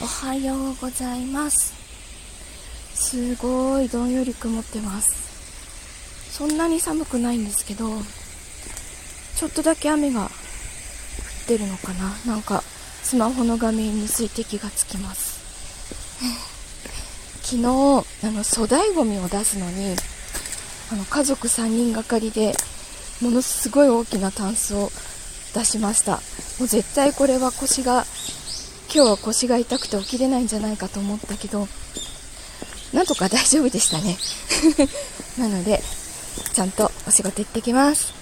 おはようございます。すごいどんより曇ってます。そんなに寒くないんですけどちょっとだけ雨が降ってるのかな。なんかスマホの画面に水滴がつきます。昨日あの粗大ごみを出すのにあの家族3人がかりでものすごい大きなタンスを出しました。もう絶対これは腰が今日は腰が痛くて起きれないんじゃないかと思ったけどなんとか大丈夫でしたね。なのでちゃんとお仕事行ってきます。